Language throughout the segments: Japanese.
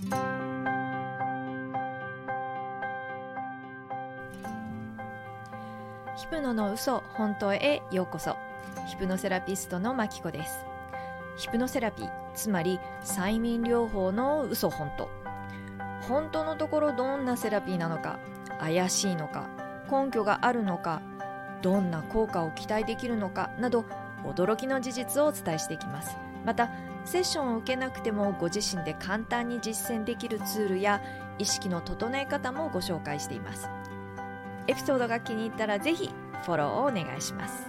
ヒプノの嘘本当へようこそ。ヒプノセラピストのマキコです。ヒプノセラピーつまり催眠療法の嘘本当。本当のところどんなセラピーなのか怪しいのか根拠があるのかどんな効果を期待できるのかなど驚きの事実をお伝えしていきます。またセッションを受けなくてもご自身で簡単に実践できるツールや意識の整え方もご紹介しています。エピソードが気に入ったらぜひフォローをお願いします。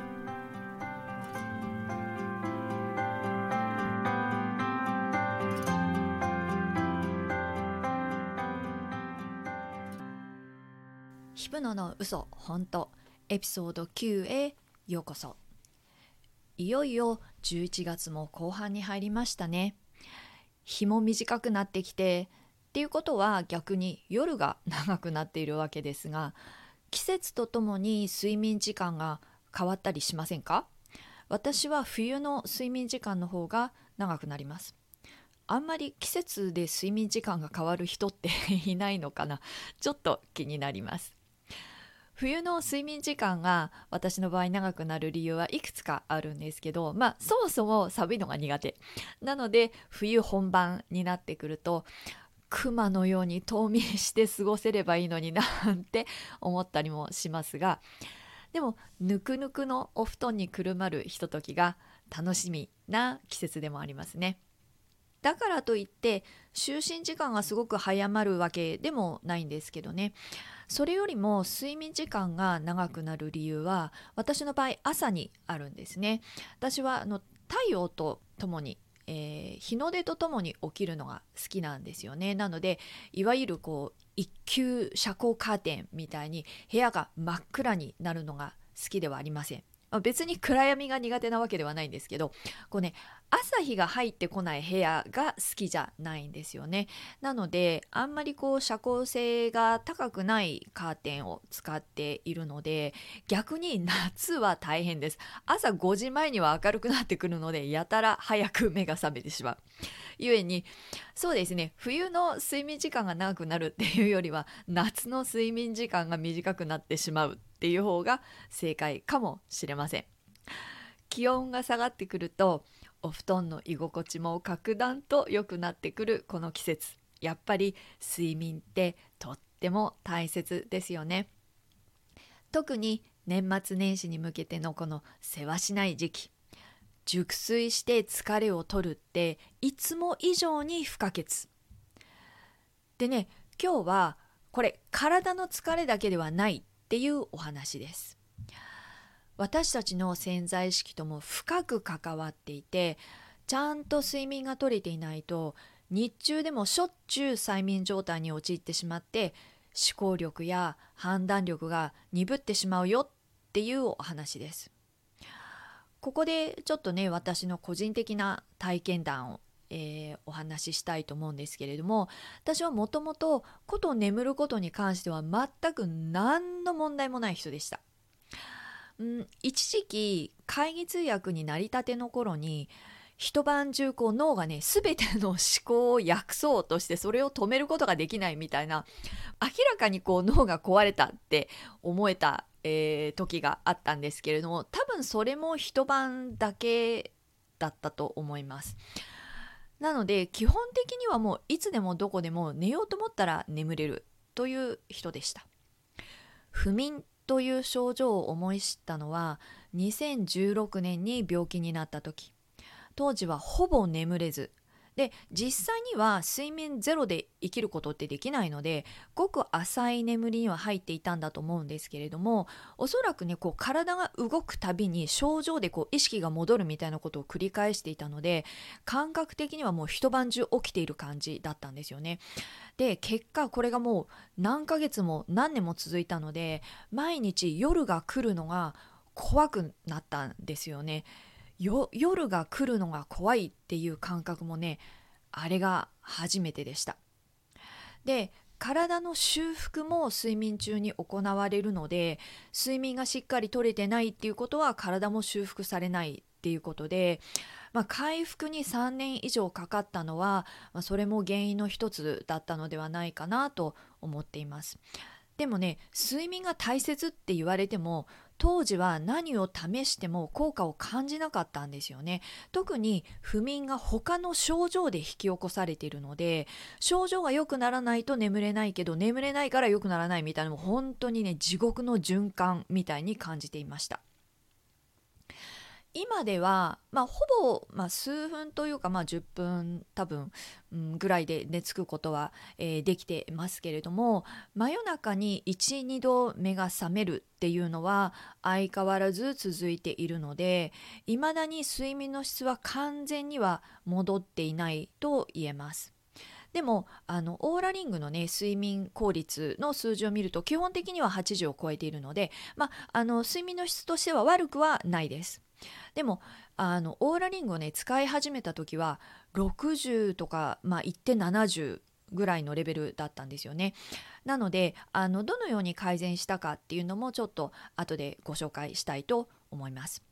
ヒプノの嘘本当エピソード9へようこそ。いよいよ11月も後半に入りましたね。日も短くなってきてっていうことは逆に夜が長くなっているわけですが季節とともに睡眠時間が変わったりしませんか？私は冬の睡眠時間の方が長くなります。あんまり季節で睡眠時間が変わる人って いないのかな？ちょっと気になります。冬の睡眠時間が私の場合長くなる理由はいくつかあるんですけどまあそもそも寒いのが苦手なので冬本番になってくると熊のように冬眠して過ごせればいいのになんて 思ったりもしますがでもぬくぬくのお布団にくるまるひとときが楽しみな季節でもありますね。だからといって就寝時間がすごく早まるわけでもないんですけどね。それよりも睡眠時間が長くなる理由は私の場合朝にあるんですね。私はあの太陽とともにえー、日の出とともに起きるのが好きなんですよね。なのでいわゆるこう一級遮光カーテンみたいに部屋が真っ暗になるのが好きではありません。別に暗闇が苦手なわけではないんですけどこうね朝日が入ってこない部屋が好きじゃないんですよね。なのであんまりこう遮光性が高くないカーテンを使っているので逆に夏は大変です。朝5時前には明るくなってくるのでやたら早く目が覚めてしまう。ゆえにそうですね冬の睡眠時間が長くなるっていうよりは夏の睡眠時間が短くなってしまう。っていう方が正解かもしれません。気温が下がってくるとお布団の居心地も格段と良くなってくるこの季節。やっぱり睡眠ってとっても大切ですよね。特に年末年始に向けてのこのせわしない時期。熟睡して疲れを取るっていつも以上に不可欠。でね今日はこれ体の疲れだけではないっていうお話です私たちの潜在意識とも深く関わっていてちゃんと睡眠が取れていないと日中でもしょっちゅう催眠状態に陥ってしまって思考力や判断力が鈍ってしまうよっていうお話です。ここでちょっとね私の個人的な体験談を、えー、お話ししたいと思うんですけれども私はもともとこと眠ることに関しては全く何の問題もない人でした。うん、一時期会議通訳になりたての頃に一晩中こう脳がね全ての思考を訳そうとしてそれを止めることができないみたいな明らかにこう脳が壊れたって思えた、えー、時があったんですけれども多分それも一晩だけだったと思います。なので基本的にはもういつでもどこでも寝ようと思ったら眠れるという人でした。不眠という症状を思い知ったのは2016年に病気になった時当時はほぼ眠れずで実際には睡眠ゼロで生きることってできないのでごく浅い眠りには入っていたんだと思うんですけれどもおそらくねこう体が動くたびに症状でこう意識が戻るみたいなことを繰り返していたので感覚的にはもう一晩中起きている感じだったんですよね。で結果これがもう何ヶ月も何年も続いたので毎日夜が来るのが怖くなったんですよね。夜が来るのが怖いっていう感覚もねあれが初めてでしたで体の修復も睡眠中に行われるので睡眠がしっかりとれてないっていうことは体も修復されないっていうことでまあ、回復に3年以上かかったのは、まあ、それも原因の一つだったのではないかなと思っています。でもね睡眠が大切って言われても当時は何を試しても効果を感じなかったんですよね。特に不眠が他の症状で引き起こされているので症状が良くならないと眠れないけど眠れないから良くならないみたいなのも本当にね地獄の循環みたいに感じていました。今では、まあ、ほぼ、まあ、数分というか、まあ、10分多分、うん、ぐらいで寝つくことは、えー、できてますけれども真夜中に12度目が覚めるっていうのは相変わらず続いているのでいまだに睡眠の質は完全には戻っていないと言えます。でもあのオーラリングのね睡眠効率の数字を見ると基本的には8時を超えているので、まあ、の睡眠の質としては悪くはないです。でもあのオーラリングをね使い始めた時は60とか、まあ、って70ぐらいのレベルだったんですよね。なのであのどのように改善したかっていうのもちょっと後でご紹介したいと思います。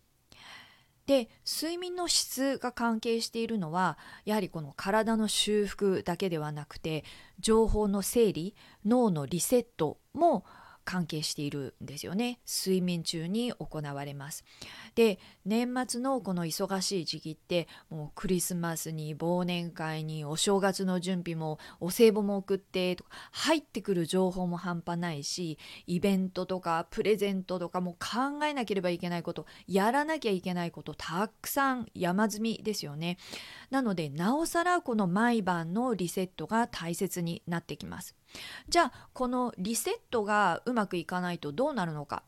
で睡眠の質が関係しているのはやはりこの体の修復だけではなくて情報の整理脳のリセットも関係しているんですよね。睡眠中に行われます。で年末のこの忙しい時期ってもうクリスマスに忘年会にお正月の準備もお歳暮も送ってとか入ってくる情報も半端ないしイベントとかプレゼントとかも考えなければいけないことやらなきゃいけないことたくさん山積みですよね。なのでなおさらこの毎晩のリセットが大切になってきます。じゃあこのリセットがうまくいかないとどうなるのか。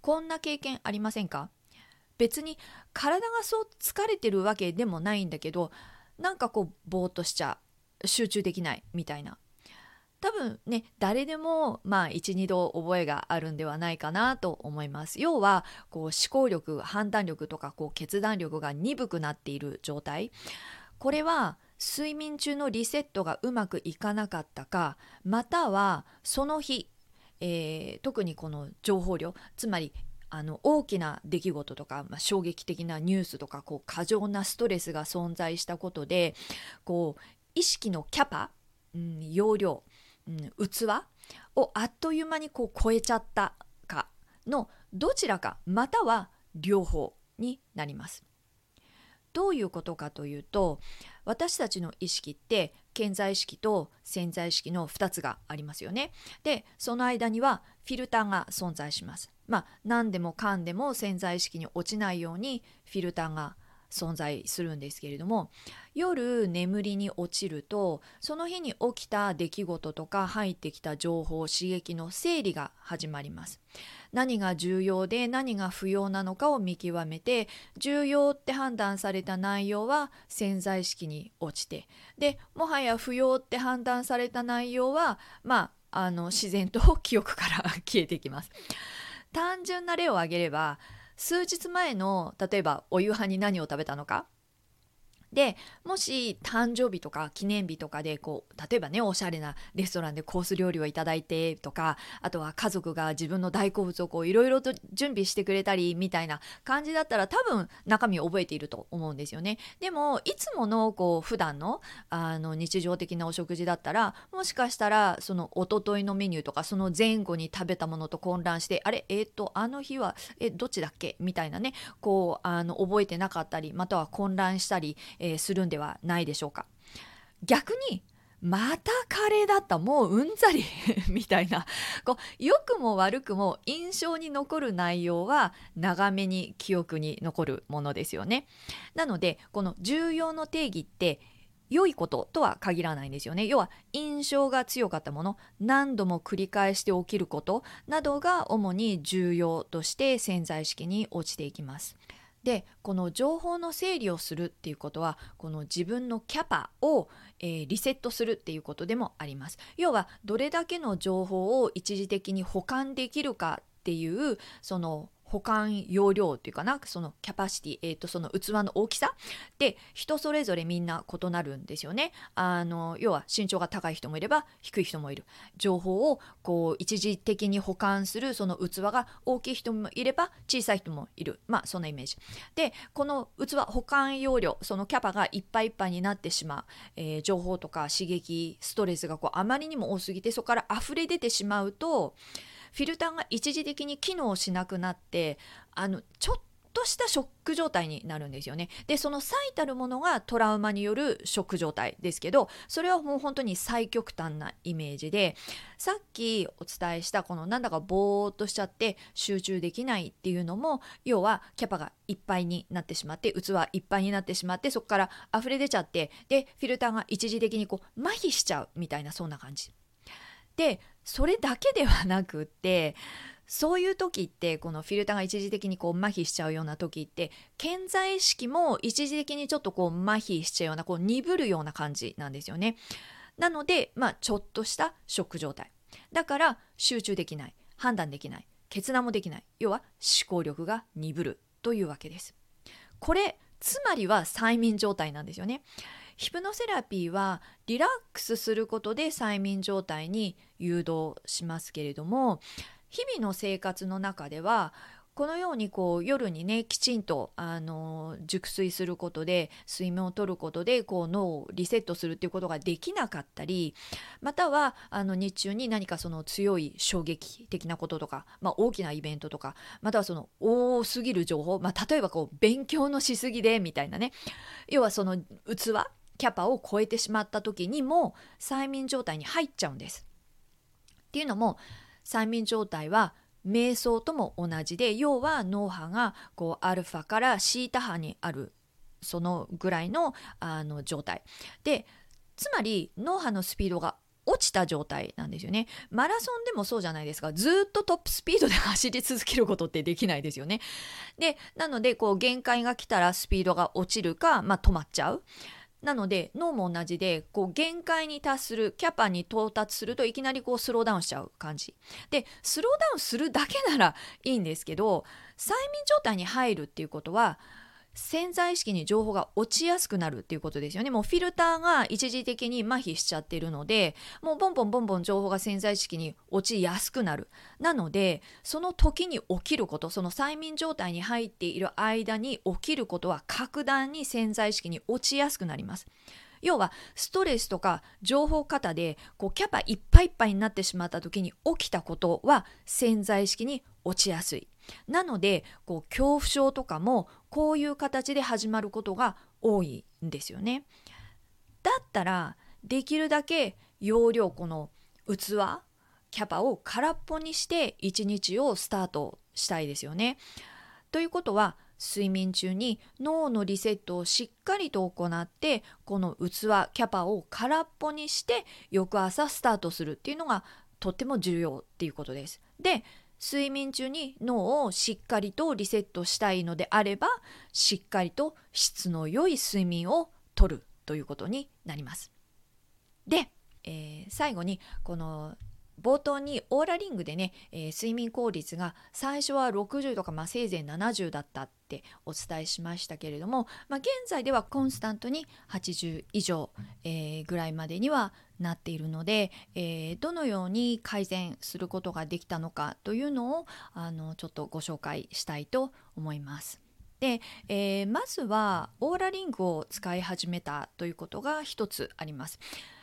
こんな経験ありませんか？別に体がそう疲れてるわけでもないんだけどなんかこうぼーっとしちゃう集中できないみたいな。多分ね誰でもまあ12度覚えがあるんではないかなと思います。要はこう思考力判断力とかこう決断力が鈍くなっている状態。これは睡眠中のリセットがうまくいかなかったかまたはその日、えー、特にこの情報量つまりあの大きな出来事とか、まあ、衝撃的なニュースとかこう過剰なストレスが存在したことでこう意識のキャパ、うん、容量、うん、器をあっという間にこう超えちゃったかのどちらかまたは両方になります。どういうことかというと私たちの意識って健在意識と潜在意識の2つがありますよね。でその間にはフィルターが存在します。まあ何でもかんでも潜在意識に落ちないようにフィルターが存在するんですけれども夜眠りに落ちるとその日に起きた出来事とか入ってきた情報刺激の整理が始まります。何が重要で何が不要なのかを見極めて重要って判断された内容は潜在意識に落ちてでもはや不要って判断された内容はまああの自然と 記憶から 消えていきます。単純な例を挙げれば数日前の例えばお夕飯に何を食べたのか？でもし誕生日とか記念日とかでこう例えばねおしゃれなレストランでコース料理をいただいてとかあとは家族が自分の大好物をいろいろと準備してくれたりみたいな感じだったら多分中身を覚えていると思うんですよね。でもいつものこう普段のあの日常的なお食事だったらもしかしたらそのおとといのメニューとかその前後に食べたものと混乱してあれえっ、ー、とあの日はえどっちだっけ？みたいなねこうあの覚えてなかったりまたは混乱したりえー、するんではないでしょうか。逆にまたカレーだったもううんざり みたいな。こう良くも悪くも印象に残る内容は長めに記憶に残るものですよね。なのでこの重要の定義って良いこととは限らないんですよね。要は印象が強かったもの何度も繰り返して起きることなどが主に重要として潜在意識に落ちていきます。でこの情報の整理をするっていうことはこの自分のキャパを、えー、リセットするっていうことでもあります。要はどれだけの情報を一時的に保管できるかっていうその保管容量っていうかなそのキャパシティ、えー、とその器の大きさ。で人それぞれみんな異なるんですよね。あの要は身長が高い人もいれば低い人もいる。情報をこう一時的に保管するその器が大きい人もいれば小さい人もいる。まあそんなイメージ。でこの器保管容量そのキャパがいっぱいいっぱいになってしまう、えー、情報とか刺激ストレスがこうあまりにも多すぎてそこから溢れ出てしまうとフィルターが一時的に機能しなくなってあのちょっとしたショック状態になるんですよね。でその最たるものがトラウマによるショック状態ですけどそれはもう本当に最極端なイメージでさっきお伝えしたこのなんだかぼーっとしちゃって集中できないっていうのも要はキャパがいっぱいになってしまって器いっぱいになってしまってそこから溢れ出ちゃってでフィルターが一時的にこう麻痺しちゃうみたいなそんな感じ。でそれだけではなくってそういう時ってこのフィルターが一時的にこう麻痺しちゃうような時って健在意識も一時的にちょっとこう麻痺しちゃうようなこう鈍るような感じなんですよね。なのでまあちょっとしたショック状態。だから集中できない判断できない決断もできない要は思考力が鈍るというわけです。これつまりは催眠状態なんですよね。ヒプノセラピーはリラックスすることで催眠状態に誘導しますけれども日々の生活の中ではこのようにこう夜にねきちんとあの熟睡することで睡眠をとることでこう脳をリセットするっていうことができなかったりまたはあの日中に何かその強い衝撃的なこととか、まあ、大きなイベントとかまたはその多すぎる情報、まあ、例えばこう勉強のしすぎでみたいなね。要はその器キャパを超えてしまった時にも催眠状態に入っちゃうんです。っていうのも催眠状態は瞑想とも同じで要は脳波がこうアルファからシータ波にあるそのぐらいのあの状態でつまり脳波のスピードが落ちた状態なんですよね。マラソンでもそうじゃないですか。ずっとトップスピードで走り続けることってできないですよね。で、なので、こう、限界が来たらスピードが落ちるか、まあ、止まっちゃう。なので脳も同じでこう限界に達するキャパに到達するといきなりこうスローダウンしちゃう感じ。でスローダウンするだけならいいんですけど催眠状態に入るっていうことは潜在意識に情報が落ちやすくなるっていうことですよね。もうフィルターが一時的に麻痺しちゃってるので、もうボンボンボンボン情報が潜在意識に落ちやすくなる。なので、その時に起きること、その催眠状態に入っている間に起きることは格段に潜在意識に落ちやすくなります。要はストレスとか情報過多でこうキャパいっぱいいっぱいになってしまった時に起きたことは潜在意識に落ちやすい。なのでこう恐怖症とかもこういう形で始まることが多いんですよね。だったらできるだけ容量この器キャパを空っぽにして一日をスタートしたいですよね。ということは睡眠中に脳のリセットをしっかりと行ってこの器キャパを空っぽにして翌朝スタートするっていうのがとっても重要っていうことです。で睡眠中に脳をしっかりとリセットしたいのであればしっかりと質の良い睡眠をとるということになります。で、えー、最後にこの冒頭にオーラリングでね、えー、睡眠効率が最初は60とか、まあ、せいぜい70だったってお伝えしましたけれども、まあ、現在ではコンスタントに80以上、えー、ぐらいまでにはなっているので、えー、どのように改善することができたのかというのをあのちょっとご紹介したいと思います。で、え、まずはオーラリングを使い始めたということが一つあります。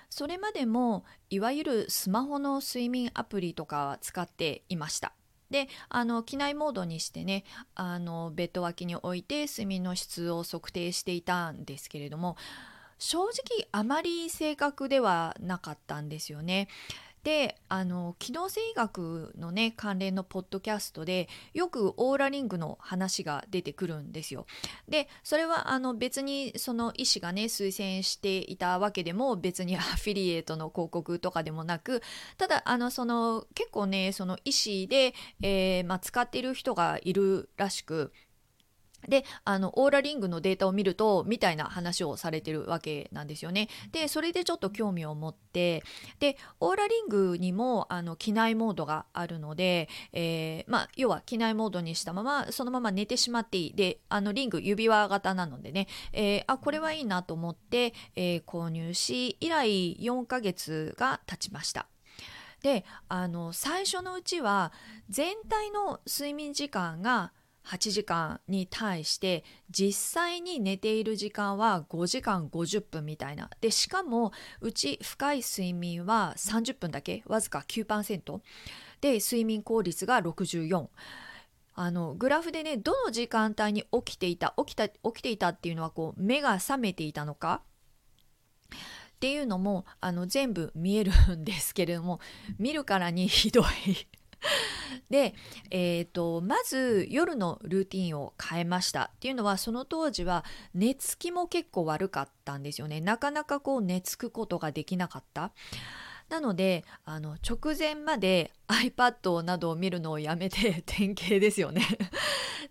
それまでもいわゆるスマホの睡眠アプリとかは使っていました。であの機内モードにしてねあのベッド脇に置いて睡眠の質を測定していたんですけれども正直あまり正確ではなかったんですよね。であの機能性医学のね関連のポッドキャストでよくオーラリングの話が出てくるんですよ。でそれはあの別にその医師がね推薦していたわけでも別に アフィリエイトの広告とかでもなくただあのその結構ねその医師で、えー、まあ、使っている人がいるらしくであのオーラリングのデータを見るとみたいな話をされてるわけなんですよね。でそれでちょっと興味を持ってでオーラリングにもあの機内モードがあるので、えー、まあ、要は機内モードにしたままそのまま寝てしまっていいであのリング指輪型なのでね、えー、あこれはいいなと思って、えー、購入し以来4ヶ月が経ちました。であの最初のうちは全体の睡眠時間が8時間に対して実際に寝ている時間は5時間50分みたいな。でしかもうち深い睡眠は30分だけわずか9%で睡眠効率が64あのグラフでねどの時間帯に起きていた起きた起きていたっていうのはこう目が覚めていたのか？っていうのもあの全部見えるんですけれども見るからにひどい。で、えーと、まず夜のルーティンを変えましたっていうのはその当時は寝つきも結構悪かったんですよね。なかなかこう寝つくことができなかった。なのであの直前まで iPad などを見るのをやめて 典型ですよね。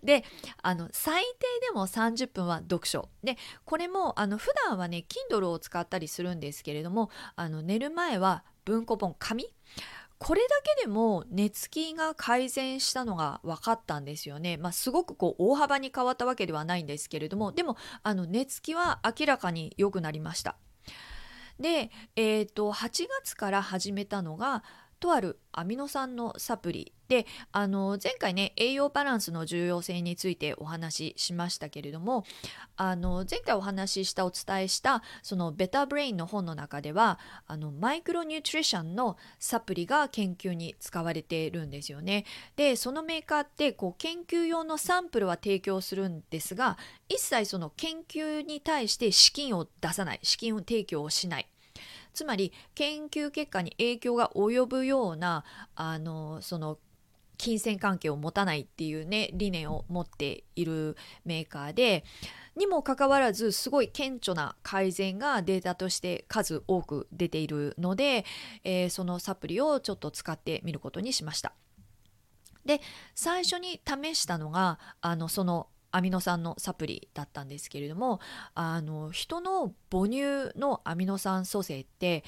であの最低でも30分は読書。でこれもあの普段はね Kindle を使ったりするんですけれどもあの寝る前は文庫本紙。これだけでも寝つきが改善したのが分かったんですよね。まあ、すごくこう大幅に変わったわけではないんですけれどもでもあの寝つきは明らかに良くなりました。で、えーと、8月から始めたのがとあるアミノ酸のサプリであの前回ね栄養バランスの重要性についてお話ししましたけれどもあの前回お話ししたお伝えしたそのベタブレインの本の中ではあのマイクロニュートリションのサプリが研究に使われているんですよね。でそのメーカーってこう研究用のサンプルは提供するんですが一切その研究に対して資金を出さない資金を提供をしない。つまり研究結果に影響が及ぶようなあのその金銭関係を持たないっていうね理念を持っているメーカーでにもかかわらずすごい顕著な改善がデータとして数多く出ているので、えー、そのサプリをちょっと使ってみることにしました。で最初に試したのがあのそのアミノ酸のサプリだったんですけれどもあの人の母乳のアミノ酸組成って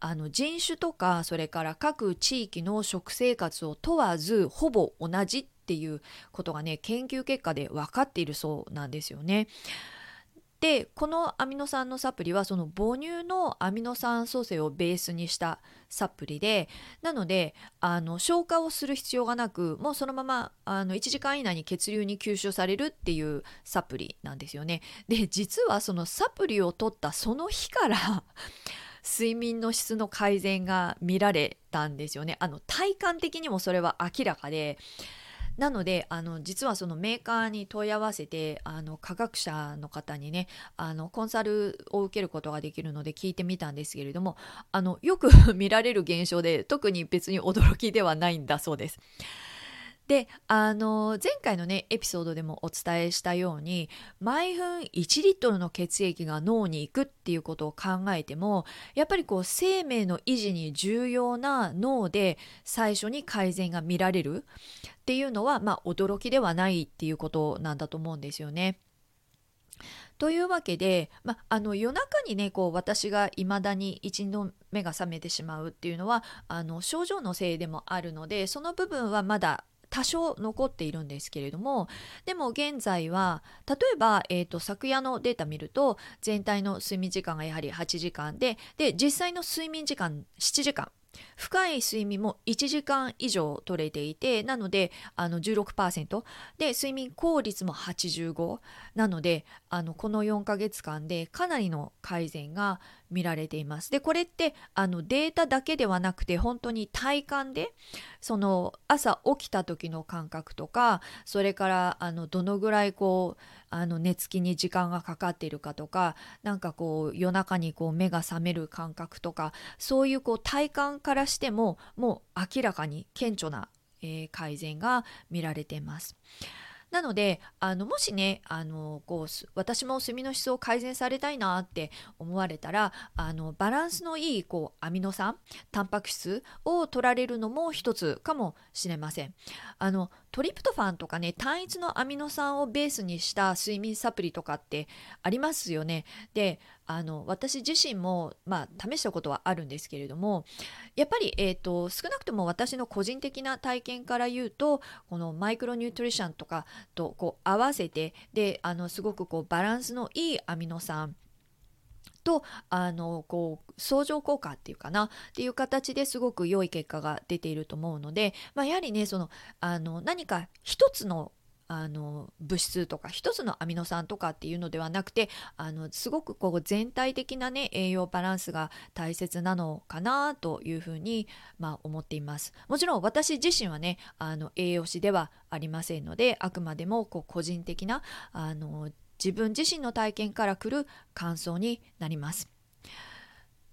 あの人種とかそれから各地域の食生活を問わずほぼ同じっていうことがね研究結果で分かっているそうなんですよね。でこのアミノ酸のサプリはその母乳のアミノ酸組成をベースにしたサプリでなのであの消化をする必要がなくもうそのままあの1時間以内に血流に吸収されるっていうサプリなんですよね。で実はそのサプリを取ったその日から睡眠の質の改善が見られたんですよね。あの体感的にもそれは明らかでなのであの実はそのメーカーに問い合わせてあの科学者の方にねあのコンサルを受けることができるので聞いてみたんですけれどもあのよく 見られる現象で特に別に驚きではないんだそうです。であの前回のねエピソードでもお伝えしたように毎分1リットルの血液が脳に行くっていうことを考えてもやっぱりこう生命の維持に重要な脳で最初に改善が見られるっていうのはまあ驚きではないっていうことなんだと思うんですよね。というわけで、まあの夜中にねこう私が未だに一度目が覚めてしまうっていうのはあの症状のせいでもあるのでその部分はまだ多少残っているんですけれどもでも現在は例えば、えーと、昨夜のデータ見ると全体の睡眠時間がやはり8時間でで実際の睡眠時間7時間。深い睡眠も1時間以上取れていてなのであの16%で睡眠効率も85なのであのこの4ヶ月間でかなりの改善が見られています。でこれってあのデータだけではなくて本当に体感でその朝起きた時の感覚とかそれからあのどのぐらいこうあの寝つきに時間がかかっているかとかなんかこう夜中にこう目が覚める感覚とかそういうこう体感からしてももう明らかに顕著な、えー、改善が見られています。なのであのもしねあのこう私も炭の質を改善されたいなって思われたらあのバランスのいいこうアミノ酸タンパク質を取られるのも一つかもしれません。あのトリプトファンとかね単一のアミノ酸をベースにした睡眠サプリとかってありますよね。であの私自身も、まあ、試したことはあるんですけれどもやっぱり、えーと、少なくとも私の個人的な体験から言うとこのマイクロニュートリションとかとこう合わせてであのすごくこうバランスのいいアミノ酸とあのこう相乗効果っていうかなっていう形ですごく良い結果が出ていると思うので、まあ、やはりねそのあの何か一つのあの物質とか一つのアミノ酸とかっていうのではなくてあのすごくこう全体的なね栄養バランスが大切なのかなというふうに、まあ、思っています。もちろん私自身はねあの栄養士ではありませんのであくまでもこう個人的なあの自分自身の体験から来る感想になります。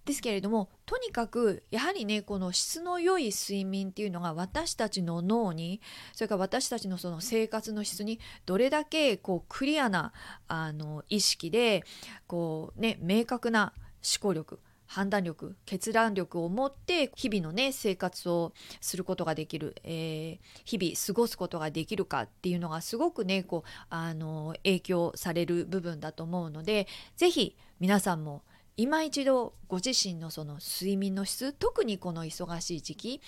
ですけれどもとにかくやはりねこの質の良い睡眠っていうのが私たちの脳にそれから私たちのその生活の質にどれだけこうクリアなあの意識でこうね明確な思考力判断力決断力を持って日々のね生活をすることができる、えー、日々過ごすことができるかっていうのがすごくねこうあの影響される部分だと思うので是非皆さんも今一度ご自身のその睡眠の質特にこの忙しい時期、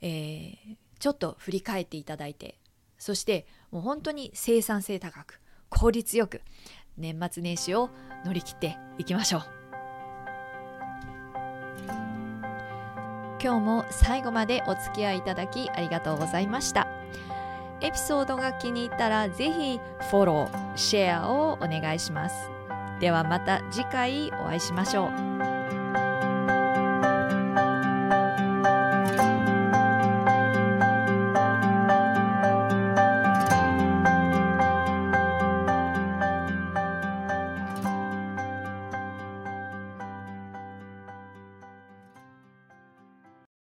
えー、ちょっと振り返っていただいてそしてもう本当に生産性高く効率よく年末年始を乗り切っていきましょう。今日も最後までお付き合いいただきありがとうございました。エピソードが気に入ったらぜひフォローシェアをお願いします。ではまた次回お会いしましょう。